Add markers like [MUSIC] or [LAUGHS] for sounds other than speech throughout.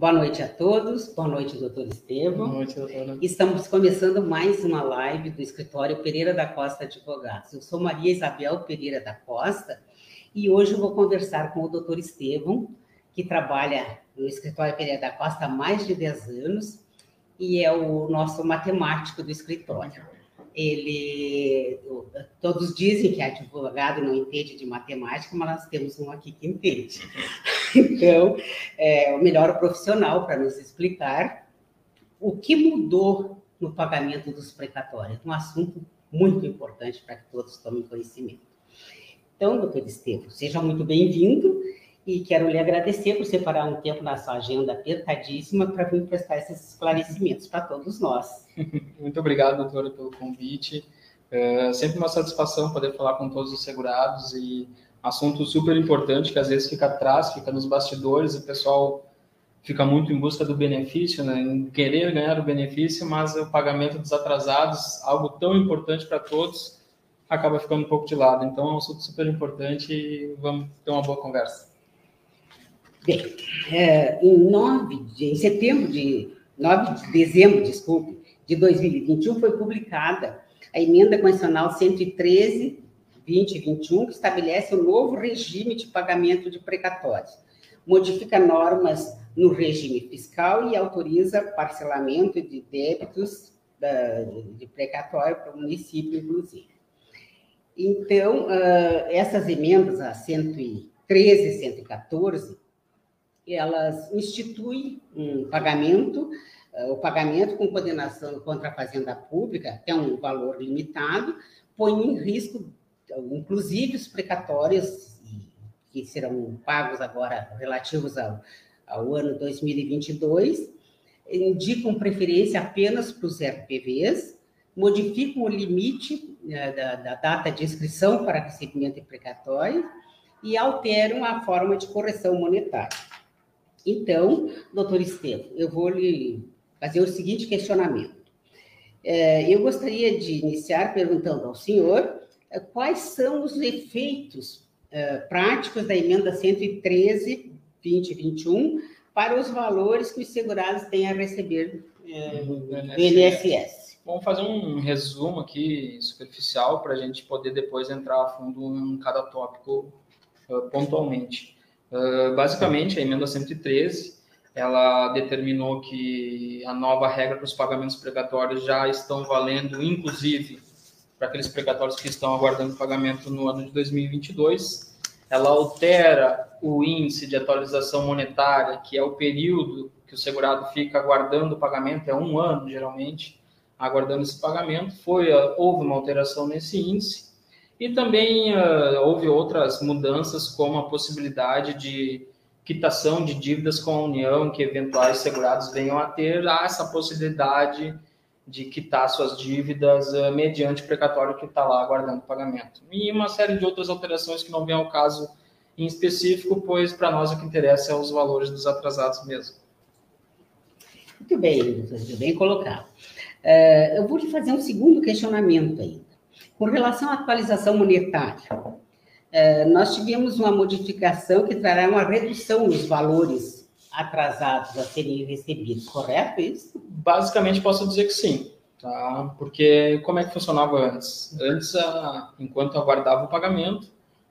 Boa noite a todos, boa noite, doutor Estevam. Boa noite, doutora. Estamos começando mais uma live do escritório Pereira da Costa Advogados. Eu sou Maria Isabel Pereira da Costa e hoje eu vou conversar com o doutor Estevam, que trabalha no escritório Pereira da Costa há mais de 10 anos e é o nosso matemático do escritório. Ele, todos dizem que advogado não entende de matemática, mas nós temos um aqui que entende. [LAUGHS] Então, é o melhor profissional para nos explicar o que mudou no pagamento dos precatórios, um assunto muito importante para que todos tomem conhecimento. Então, doutor Estevam, seja muito bem-vindo e quero lhe agradecer por separar um tempo na sua agenda apertadíssima para vir prestar esses esclarecimentos para todos nós. [LAUGHS] Muito obrigado, doutora, pelo convite. É sempre uma satisfação poder falar com todos os segurados e assunto super importante que às vezes fica atrás, fica nos bastidores, o pessoal fica muito em busca do benefício, né? em querer ganhar o benefício, mas o pagamento dos atrasados, algo tão importante para todos, acaba ficando um pouco de lado. Então é um assunto super importante e vamos ter uma boa conversa. Bem, é, em, 9 de, em setembro de 9 de dezembro, desculpe, de 2021 foi publicada a emenda constitucional 113 2021, que estabelece um novo regime de pagamento de precatórios. Modifica normas no regime fiscal e autoriza parcelamento de débitos de precatório para o município, inclusive. Então, uh, essas emendas, a 113 e 114, elas instituem um pagamento, uh, o pagamento com condenação contra a fazenda pública, que é um valor limitado, põe em risco inclusive os precatórios que serão pagos agora relativos ao, ao ano 2022, indicam preferência apenas para os RPVs, modificam o limite né, da, da, data de inscrição para recebimento de precatório e alteram a forma de correção monetária. Então, doutor Estevam, eu vou lhe fazer o seguinte questionamento. É, eu gostaria de iniciar perguntando ao senhor quais são os efeitos uh, práticos da emenda 113, 2021, para os valores que os segurados têm a receber uh, do INSS. Vamos fazer um resumo aqui superficial para a gente poder depois entrar a fundo em cada tópico uh, pontualmente. basicamente, a emenda 113 ela determinou que a nova regra para os pagamentos precatórios já estão valendo, inclusive para aqueles precatórios que estão aguardando pagamento no ano de 2022. Ela altera o índice de atualização monetária, que é o período que o segurado fica aguardando o pagamento, é um ano geralmente, aguardando esse pagamento. Foi, ah, houve uma alteração nesse índice. E também uh, houve outras mudanças, como a possibilidade de quitação de dívidas com a União, que eventuais segurados venham a ter, há essa possibilidade de quitar suas dívidas uh, mediante precatório que está lá aguardando pagamento. E uma série de outras alterações que não vem ao caso em específico, pois para nós o que interessa é os valores dos atrasados mesmo. Muito bem, muito bem colocado. Uh, eu vou lhe fazer um segundo questionamento ainda. Com relação à atualização monetária, uh, nós tivemos uma modificação que trará uma redução nos valores atrasados a serem recebidos, correto isso? Basicamente posso dizer que sim, tá? Porque como é que funcionava antes? Antes, enquanto aguardava o pagamento,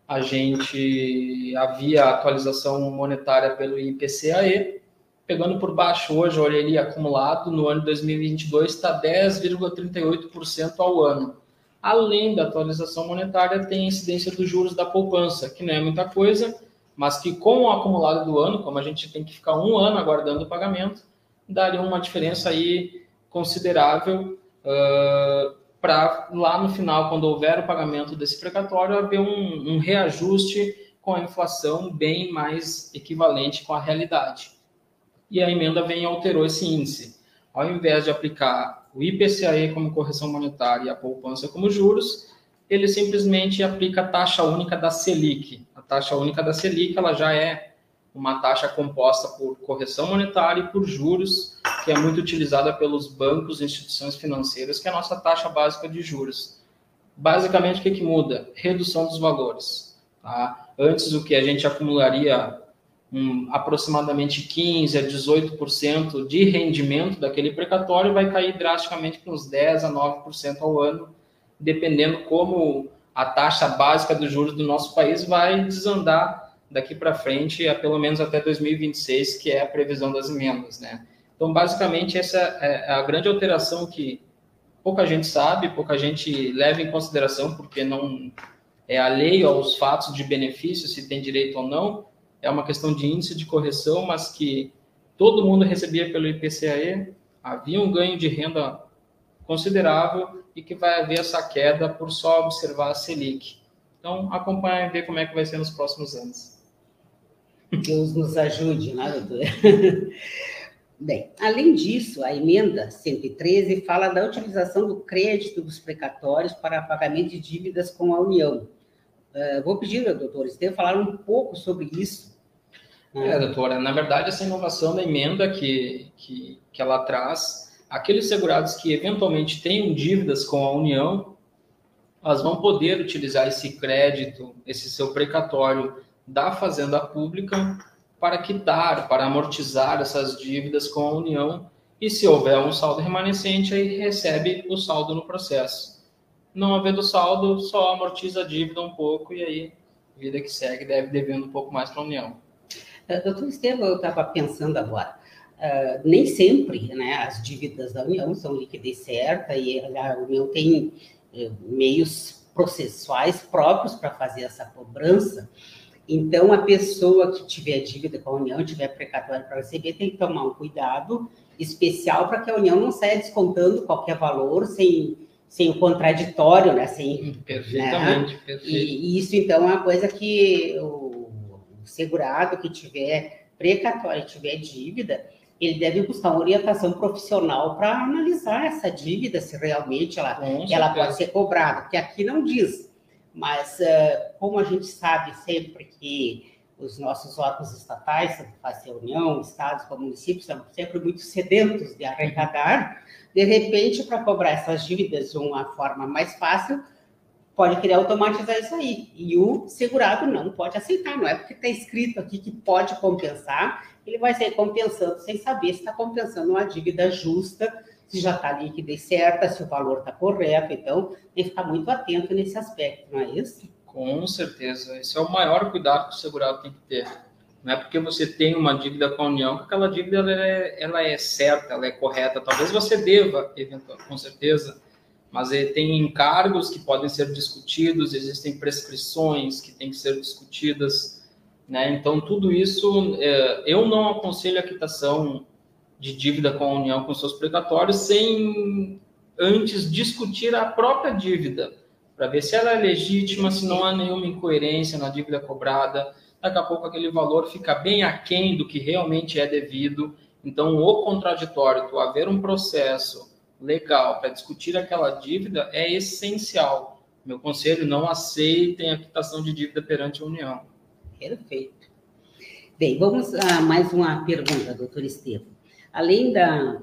a gente havia atualização monetária pelo IPCAE, pegando por baixo hoje, olha ali acumulado no ano de 2022 está 10,38% ao ano. Além da atualização monetária, tem a incidência dos juros da poupança, que não é muita coisa, mas que com o acumulado do ano, como a gente tem que ficar um ano aguardando o pagamento, daria uma diferença aí considerável uh, para lá no final, quando houver o pagamento desse precatório, haver um, um reajuste com a inflação bem mais equivalente com a realidade. E a emenda vem e alterou esse índice. Ao invés de aplicar o IPCAE como correção monetária e a poupança como juros, ele simplesmente aplica a taxa única da Selic, taxa única da Selic ela já é uma taxa composta por correção monetária e por juros, que é muito utilizada pelos bancos e instituições financeiras, que é a nossa taxa básica de juros. Basicamente, o que, que muda? Redução dos valores. Tá? Antes, o que a gente acumularia um, aproximadamente 15 a 18% de rendimento daquele precatório, vai cair drasticamente para uns 10 a 9% ao ano, dependendo como a taxa básica dos juros do nosso país vai desandar daqui para frente, pelo menos até 2026, que é a previsão das emendas, né? Então, basicamente, essa é a grande alteração que pouca gente sabe, pouca gente leva em consideração, porque não é alheio aos fatos de benefício, se tem direito ou não, é uma questão de índice de correção, mas que todo mundo recebia pelo IPCAE, havia um ganho de renda considerável e que vai haver essa queda por só observar a Selic. Então, acompanhe e ver como é que vai ser nos próximos anos. Deus nos ajude, né, doutor? [LAUGHS] Bem, além disso, a emenda 113 fala da utilização do crédito dos precatórios para pagamento de dívidas com a União. Uh, vou pedir ao doutor Estevam falar um pouco sobre isso. É, doutora, na verdade, essa inovação da emenda que, que, que ela traz, aqueles segurados que eventualmente tenham dívidas com a União, elas vão poder utilizar esse crédito, esse seu precatório da Fazenda Pública para quitar, para amortizar essas dívidas com a União e se houver um saldo remanescente, aí recebe o saldo no processo. Não havendo saldo, só amortiza a dívida um pouco e aí, vida que segue, deve devendo um pouco mais para a União. Doutor Estevam, eu estava pensando agora, uh, nem sempre né, as dívidas da União são liquidez certa e a União tem uh, meios processuais próprios para fazer essa cobrança. Então, a pessoa que tiver dívida com a União, tiver precatório para receber, tem que tomar um cuidado especial para que a União não saia descontando qualquer valor sem, sem o contraditório, né? Sem, Perfeitamente, né? perfeito. E, e, isso, então, é uma coisa que o, o segurado que tiver precatório, tiver dívida, ele deve buscar uma orientação profissional para analisar essa dívida, se realmente ela, ela pode ser cobrada, porque aqui não diz mas, uh, como a gente sabe sempre que os nossos órgãos estatais, tanto faz a União, estados como municípios, são sempre muito sedentos de arrecadar, de repente, para cobrar essas dívidas de uma forma mais fácil, pode querer automatizar isso aí. E o segurado não pode aceitar, não é porque está escrito aqui que pode compensar, ele vai sair compensando sem saber se está compensando uma dívida justa se já está a liquidez certa, se o valor está correto. Então, tem que ficar muito atento nesse aspecto, não é isso? Com certeza. Esse é o maior cuidado que o segurado tem que ter. Não é porque você tem uma dívida com a União que aquela dívida ela é, ela é certa, ela é correta. Talvez você deva, com certeza, mas tem encargos que podem ser discutidos, existem prescrições que têm que ser discutidas. Né? Então, tudo isso, é, eu não aconselho a quitação de dívida com a União com seus precatórios sem antes discutir a própria dívida, para ver se ela é legítima, se não há nenhuma incoerência na dívida cobrada. Daqui a pouco aquele valor fica bem aquém do que realmente é devido. Então, o contraditório, tu haver um processo legal para discutir aquela dívida é essencial. Meu conselho, não aceitem a quitação de dívida perante a União. Perfeito. Bem, vamos a mais uma pergunta, doutor Estevam. Além da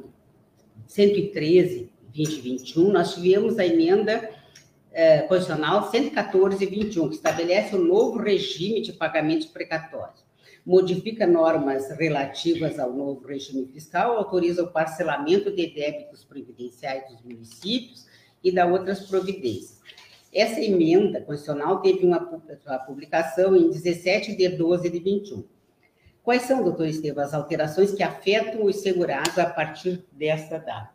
113, 2021, nós tivemos a emenda eh, constitucional 114, 21, que estabelece um novo regime de pagamento precatório. Modifica normas relativas ao novo regime fiscal, autoriza o parcelamento de débitos previdenciais dos municípios e da outras providências. Essa emenda constitucional teve uma publicação em 17 de 12 de 21 Quais são, doutor Estevam, as alterações que afetam os segurados a partir dessa data?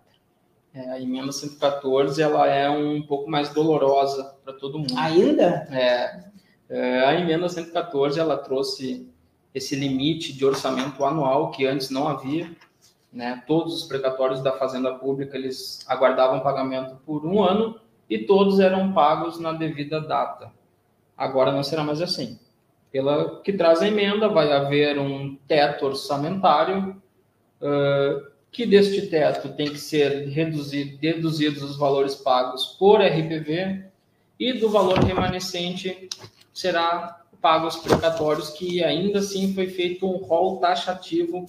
É, a emenda 114 ela é um pouco mais dolorosa para todo mundo. Ainda? É, é, a emenda 114 ela trouxe esse limite de orçamento anual que antes não havia. Né? Todos os precatórios da Fazenda Pública eles aguardavam pagamento por um ano e todos eram pagos na devida data. Agora não será mais assim pela que traz a emenda, vai haver um teto orçamentário, uh, que deste teto tem que ser reduzido, deduzidos os valores pagos por RPV, e do valor remanescente será pagos precatórios, que ainda assim foi feito um rol taxativo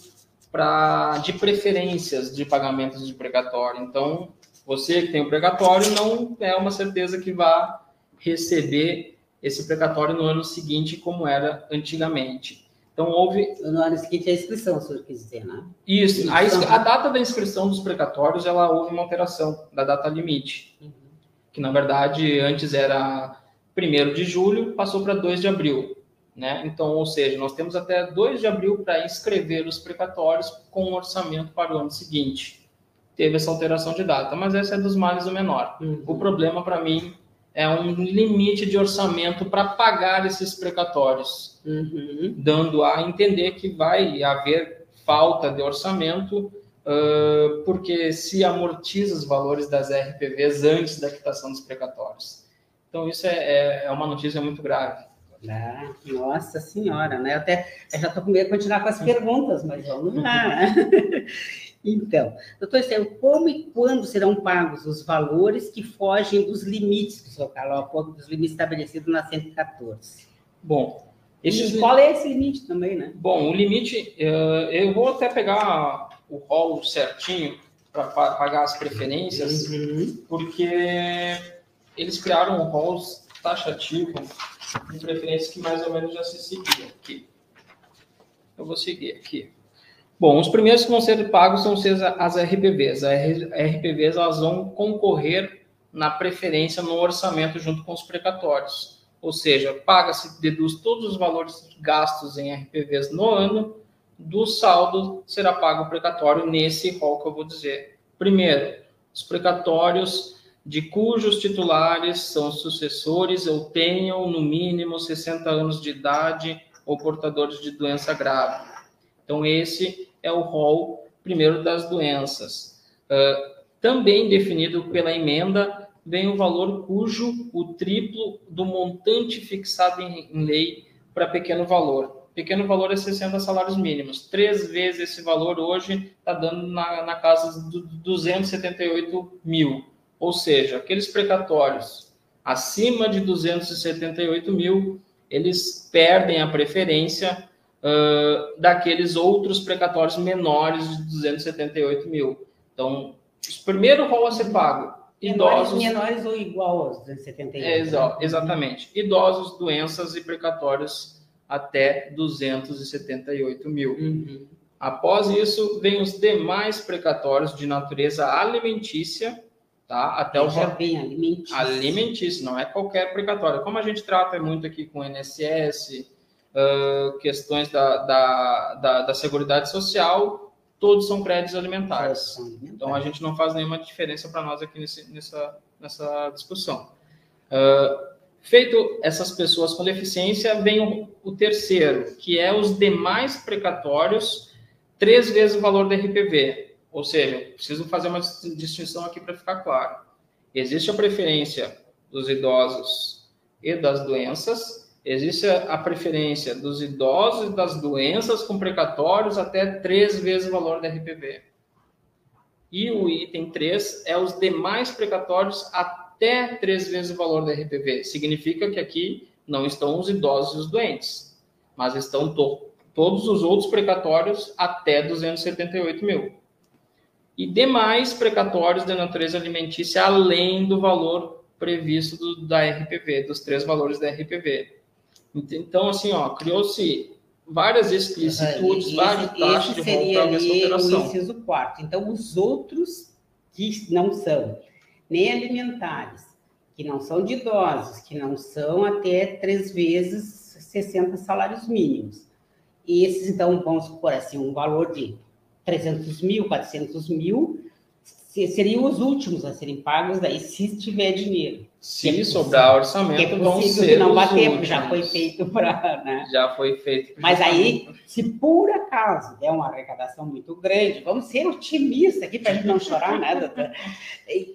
pra, de preferências de pagamentos de precatório. Então, você que tem o precatório não é uma certeza que vá receber esse precatório no ano seguinte, como era antigamente. Então, houve. No ano seguinte, a inscrição, o senhor quis dizer, né? Isso. A, a, data da inscrição dos precatórios, ela houve uma alteração da data limite. Uhum. Que, na verdade, antes era 1 de julho, passou para 2 de abril. Né? Então, ou seja, nós temos até 2 de abril para inscrever os precatórios com o orçamento para o ano seguinte. Teve essa alteração de data, mas essa é dos males o menor. Uhum. O problema para mim é um limite de orçamento para pagar esses precatórios, uhum. dando a entender que vai haver falta de orçamento, uh, porque se amortiza os valores das RPVs antes da quitação dos precatórios. Então, isso é, é, é uma notícia muito grave. Ah, nossa senhora, né? Até eu já estou com medo de continuar com as perguntas, mas vamos lá. [LAUGHS] Então, doutor Estevão, como e quando serão pagos os valores que fogem dos limites que o senhor falou dos limites estabelecidos na 114? Bom, esses... qual é esse limite também, né? Bom, o limite, eh, eu vou até pegar o rol certinho para pagar as preferências, uhum. porque eles criaram um rol taxativo de preferências que mais ou menos já se seguiam aqui. Eu vou seguir aqui. Bom, os primeiros que vão ser pagos são as RPVs. As RPVs elas vão concorrer na preferência no orçamento junto com os precatórios. Ou seja, paga-se, deduz todos os valores gastos em RPVs no ano, do saldo será pago o precatório nesse rol que eu vou dizer. Primeiro, os precatórios de cujos titulares são sucessores ou tenham no mínimo 60 anos de idade ou portadores de doença grave. Então, esse é o rol primeiro das doenças. Uh, também definido pela emenda, vem o valor cujo o triplo do montante fixado em, em lei para pequeno valor. Pequeno valor é 60 salários mínimos. Três vezes esse valor hoje está dando na, na casa de 278 mil. Ou seja, aqueles precatórios acima de 278 mil, eles perdem a preferência uh, daqueles outros precatórios menores de 278 mil. Então, o primeiro rol a ser pago, idosos... Menores ou igual aos 278? É, exa exatamente. Idosos, doenças e precatórios até 278 mil. Uhum. Após isso, vem os demais precatórios de natureza alimentícia, tá? Até o já vem alimentício. Alimentício, não é qualquer precatório. Como a gente trata muito aqui com o INSS, uh, questões da, da, da, da Seguridade Social, todos são créditos alimentares. Então, a gente não faz nenhuma diferença para nós aqui nesse, nessa, nessa discussão. Uh, feito essas pessoas com deficiência, vem o, o, terceiro, que é os demais precatórios, três vezes o valor da RPV. Ou seja, preciso fazer uma distinção aqui para ficar claro. Existe a preferência dos idosos e das doenças, Existe a preferência dos idosos e das doenças com precatórios até três vezes o valor da RPV. E o item 3 é os demais precatórios até três vezes o valor da RPV. Significa que aqui não estão os idosos e os doentes, mas estão to todos os outros precatórios até 278 mil. E demais precatórios de natureza alimentícia além do valor previsto do, da RPV, dos três valores da RPV. Então, assim, ó, criou-se várias explicitudes, esse, várias taxas de seria volta ali o inciso quarto. Então, os outros que não são nem alimentares, que não são de idosos, que não são até três vezes 60 salários mínimos. Esses, então, vamos supor assim, um valor de 300 mil, 400 mil, seriam os últimos a serem pagos daí, se tiver dinheiro. Se é sobrar orçamento, é vão ser não bater, últimos. [LAUGHS] já foi feito para... Né? Já foi feito. Mas aí, se por acaso der uma arrecadação muito grande, vamos ser otimistas aqui para a gente não chorar, né, doutor?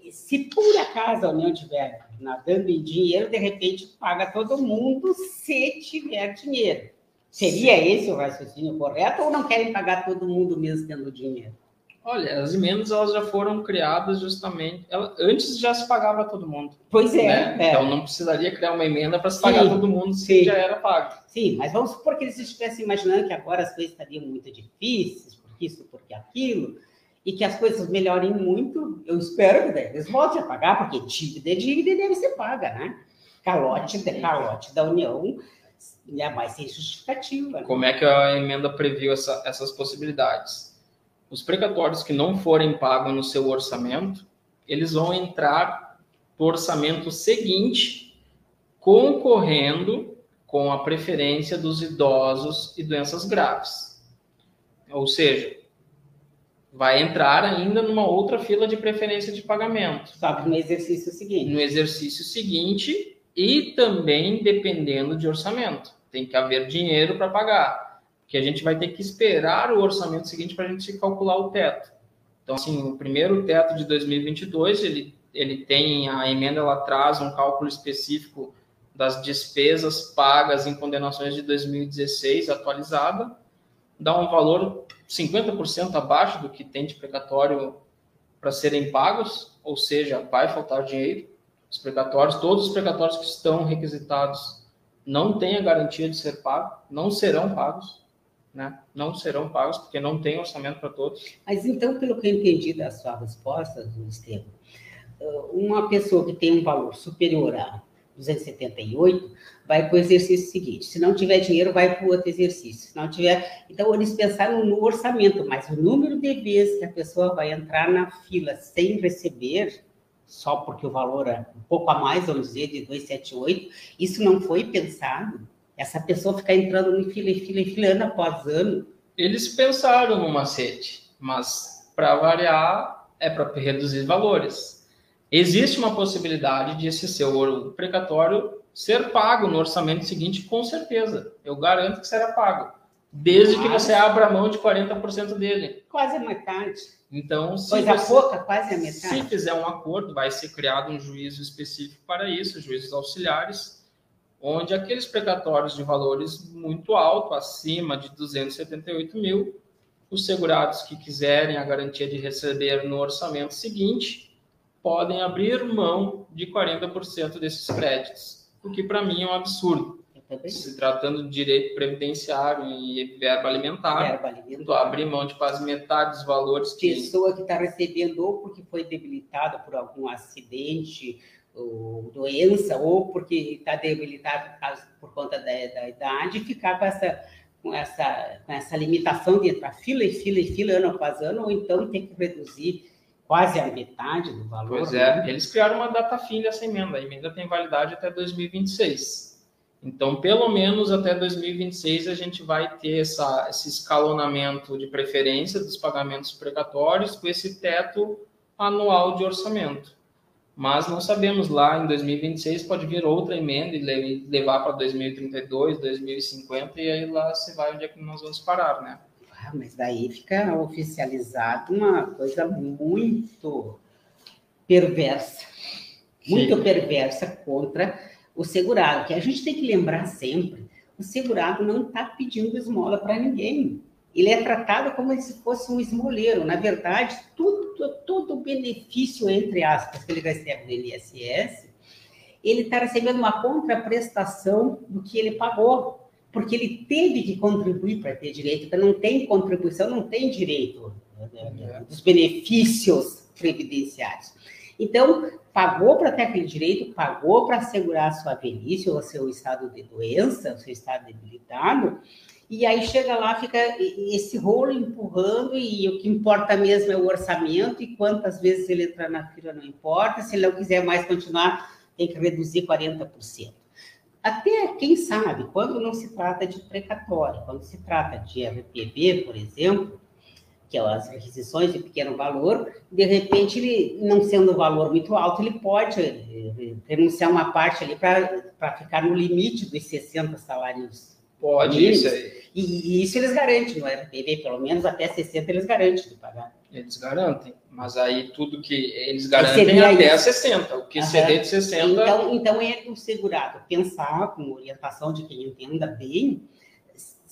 Se por acaso a União tiver nadando em dinheiro, de repente paga todo mundo se tiver dinheiro. Seria Sim. esse o raciocínio correto ou não querem pagar todo mundo mesmo tendo dinheiro? Olha, as emendas elas já foram criadas justamente. Ela, antes já se pagava todo mundo. Pois é, né? é. Então não precisaria criar uma emenda para se pagar sim, todo mundo se sim. já era pago. Sim, mas vamos supor que eles estivessem imaginando que agora as coisas estariam muito difíceis, porque isso, porque aquilo, e que as coisas melhorem muito. Eu espero que eles voltem a pagar, porque dívida é dívida e deve ser paga, né? Calote, de, calote da União é mais sem justificativa. Né? Como é que a emenda previu essa, essas possibilidades? Os precatórios que não forem pagos no seu orçamento, eles vão entrar no orçamento seguinte, concorrendo com a preferência dos idosos e doenças graves. Ou seja, vai entrar ainda numa outra fila de preferência de pagamento. Só no exercício seguinte. No exercício seguinte e também dependendo de orçamento. Tem que haver dinheiro para pagar, porque a gente vai ter que esperar o orçamento seguinte para a gente calcular o teto. Então, assim, o primeiro teto de 2022, ele, ele tem, a emenda, ela traz um cálculo específico das despesas pagas em condenações de 2016 atualizada, dá um valor 50% abaixo do que tem de precatório para serem pagos, ou seja, vai faltar dinheiro. Os precatórios, todos os precatórios que estão requisitados não têm a garantia de ser pago, não serão pagos, né? Não serão pagos porque não tem orçamento para todos. Mas então, pelo que eu entendi da sua resposta, Estevam, uma pessoa que tem um valor superior a 278, vai para o exercício seguinte. Se não tiver dinheiro, vai para o outro exercício. Se não tiver. Então, eles pensaram no orçamento, mas o número de vezes que a pessoa vai entrar na fila sem receber, só porque o valor é um pouco a mais, vamos dizer, de 278, isso não foi pensado. Essa pessoa ficar entrando em fila, em fila, em fila, ano após ano. Eles pensaram no macete, mas para variar é para reduzir valores. Existe uma possibilidade de esse seu precatório ser pago no orçamento seguinte, com certeza. Eu garanto que será pago. Desde que você abra mão de 40% dele. Quase a metade. Então, se Coisa você, pouca, quase a metade. Se fizer um acordo, vai ser criado um juízo específico para isso, juízes auxiliares, onde aqueles precatórios de valores muito alto, acima de 278 mil, os segurados que quiserem a garantia de receber no orçamento seguinte, podem abrir mão de 40% desses créditos, o que para mim é um absurdo. Se tratando de direito previdenciário e verba alimentar, verba alimentar. abrir mão de quase metade dos valores que... Pessoa que está recebendo ou porque foi debilitada por algum acidente, ou doença, ou porque está debilitado por conta da, da idade, ficar com essa, com, essa, com essa limitação de entrar fila e fila e fila ano após ano, ou então tem que reduzir quase a metade do valor. Pois é, né? eles criaram uma data fim dessa emenda. A emenda tem validade até 2026. Então, pelo menos até 2026, a gente vai ter essa, esse escalonamento de preferência dos pagamentos precatórios com esse teto anual de orçamento. Mas não sabemos lá, em 2026 pode vir outra emenda e levar para 2032, 2050, e aí lá se vai onde é que nós vamos parar, né? Ah, mas daí fica oficializado uma coisa muito perversa, muito Sim. perversa contra o segurado, que a gente tem que lembrar sempre, o segurado não está pedindo esmola para ninguém. Ele é tratado como se fosse um esmoleiro. Na verdade, tudo, todo o benefício, entre aspas, que ele recebe do INSS, ele está recebendo uma contraprestação do que ele pagou porque ele teve que contribuir para ter direito, então não tem contribuição, não tem direito né, dos benefícios previdenciários. Então, pagou para ter aquele direito, pagou para assegurar a sua velhice ou seu estado de doença, o seu estado debilitado, e aí chega lá, fica esse rolo empurrando, e o que importa mesmo é o orçamento, e quantas vezes ele entrar na fila não importa, se ele não quiser mais continuar, tem que reduzir 40%. Até, quem sabe, quando não se trata de precatório, quando se trata de RPB, por exemplo, que é as requisições de pequeno valor, de repente, ele, não sendo um valor muito alto, ele pode eh, renunciar uma parte ali para ficar no limite dos 60 salários. Pode, isso aí. E, e, isso eles garantem no RPB, pelo menos até 60 eles garantem de pagar. Eles garantem. Mas aí tudo que eles garantem até isso. 60. O que. CD de 60. Então, então é o segurado pensar com orientação de quem entenda bem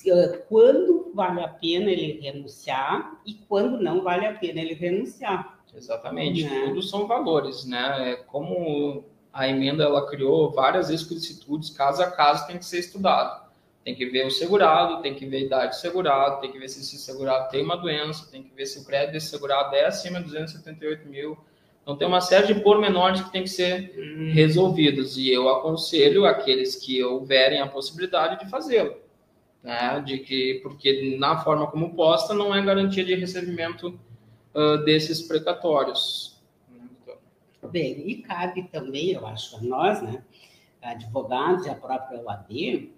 eh, quando vale a pena ele renunciar e quando não vale a pena ele renunciar. Exatamente. Né? Tudo são valores, né? É como a emenda ela criou várias explicitudes, caso a caso tem que ser estudado. Tem que ver o segurado, tem que ver a idade do segurado, tem que ver se esse segurado tem uma doença, tem que ver se o crédito desse segurado é acima de 278 mil, Então tem uma série de pormenores que tem que ser hum. resolvidos e eu aconselho aqueles que houverem a possibilidade de fazê-lo, né? De que porque na forma como posta não é garantia de recebimento uh, desses precatórios. Bem, e cabe também, eu acho, a nós, né, advogados e a própria OAB,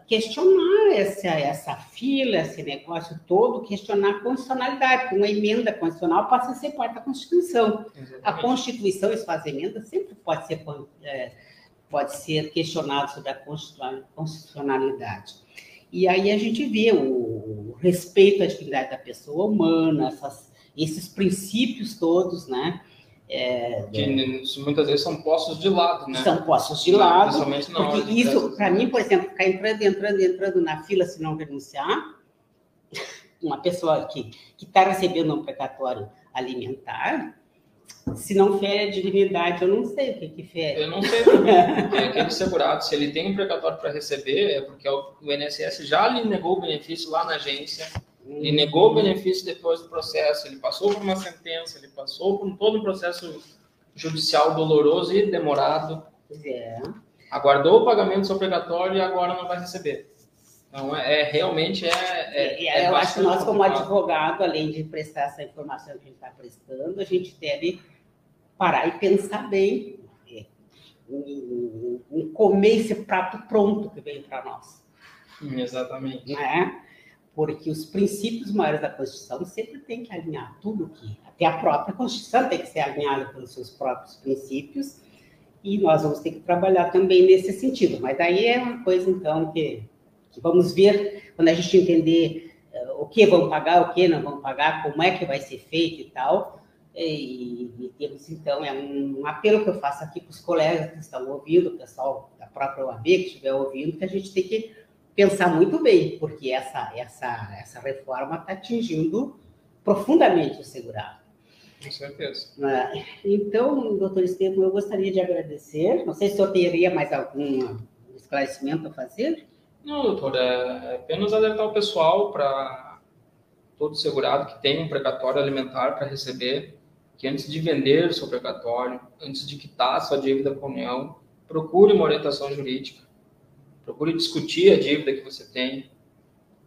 questionar essa, essa fila, esse negócio todo, questionar a constitucionalidade, porque uma emenda constitucional passa a ser parte da Constituição. Exatamente. A Constituição, isso faz emenda, sempre pode ser, é, pode ser questionado sobre a constitucionalidade. E aí a gente vê o, o respeito à dignidade da pessoa humana, essas, esses princípios todos, né? É, que é, muitas vezes são postos de lado, né? São postos de lado. Porque isso, para mim, por exemplo, ficar entrando, entrando, entrando na fila se não renunciar, [LAUGHS] uma pessoa que está recebendo um precatório alimentar, se não fere a dignidade, eu não sei o que, que fere. Eu não sei também. [LAUGHS] é aquele segurado, se ele tem um precatório para receber, é porque o INSS já lhe negou o benefício lá na agência ele negou o benefício depois do processo, ele passou por uma sentença, ele passou por todo um processo judicial doloroso e demorado. É. Aguardou o pagamento obrigatório e agora não vai receber. Então, é, é realmente é. é, é eu acho que nós, como advogado, além de prestar essa informação que a gente está prestando, a gente deve parar e pensar bem é, em, em comer esse prato pronto que vem para nós. Exatamente. Né? Porque os princípios maiores da Constituição sempre tem que alinhar tudo que até a própria Constituição tem que ser alinhada pelos seus próprios princípios e nós vamos ter que trabalhar também nesse sentido. Mas daí é uma coisa então que, que vamos ver quando a gente entender uh, o que vão pagar, o que não vão pagar, como é que vai ser feito e tal. E, e temos então é um, um, apelo que eu faço aqui para os colegas que estão ouvindo, o pessoal da própria OAB que estiver ouvindo, que a gente tem que pensar muito bem, porque essa, essa, essa reforma está atingindo profundamente o segurado. Com certeza. É, então, doutor Estevam, eu gostaria de agradecer. Não sei se o senhor teria mais algum esclarecimento a fazer. Não, doutor, é apenas alertar o pessoal para todo segurado que tem um precatório alimentar para receber, que antes de vender seu precatório, antes de quitar sua dívida com a União, procure uma orientação jurídica Procure discutir a dívida que você tem,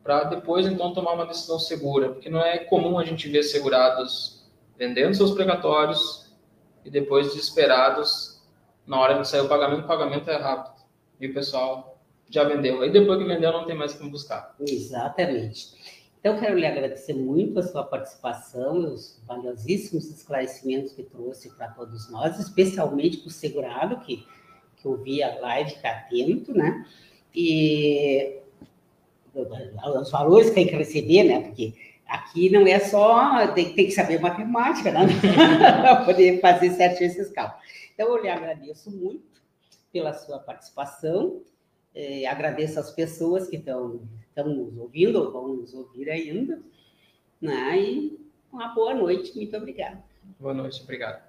para depois então tomar uma decisão segura, porque não é comum a gente ver segurados vendendo seus precatórios e depois desesperados na hora de sair o pagamento, o pagamento é rápido. E o pessoal já vendeu. Aí depois que vendeu, não tem mais como buscar. Exatamente. Então, quero lhe agradecer muito a sua participação, os valiosíssimos esclarecimentos que trouxe para todos nós, especialmente para o segurado, que, que a live, fica atento, né? e os valores que tem que receber, né? Porque aqui não é só, tem, tem que saber matemática, né? [LAUGHS] para poder fazer certinho esses cálculos. Então, eu lhe agradeço muito pela sua participação, eh, agradeço às pessoas que estão nos ouvindo, ou vão nos ouvir ainda, né? e uma boa noite, muito obrigada. Boa noite, obrigado.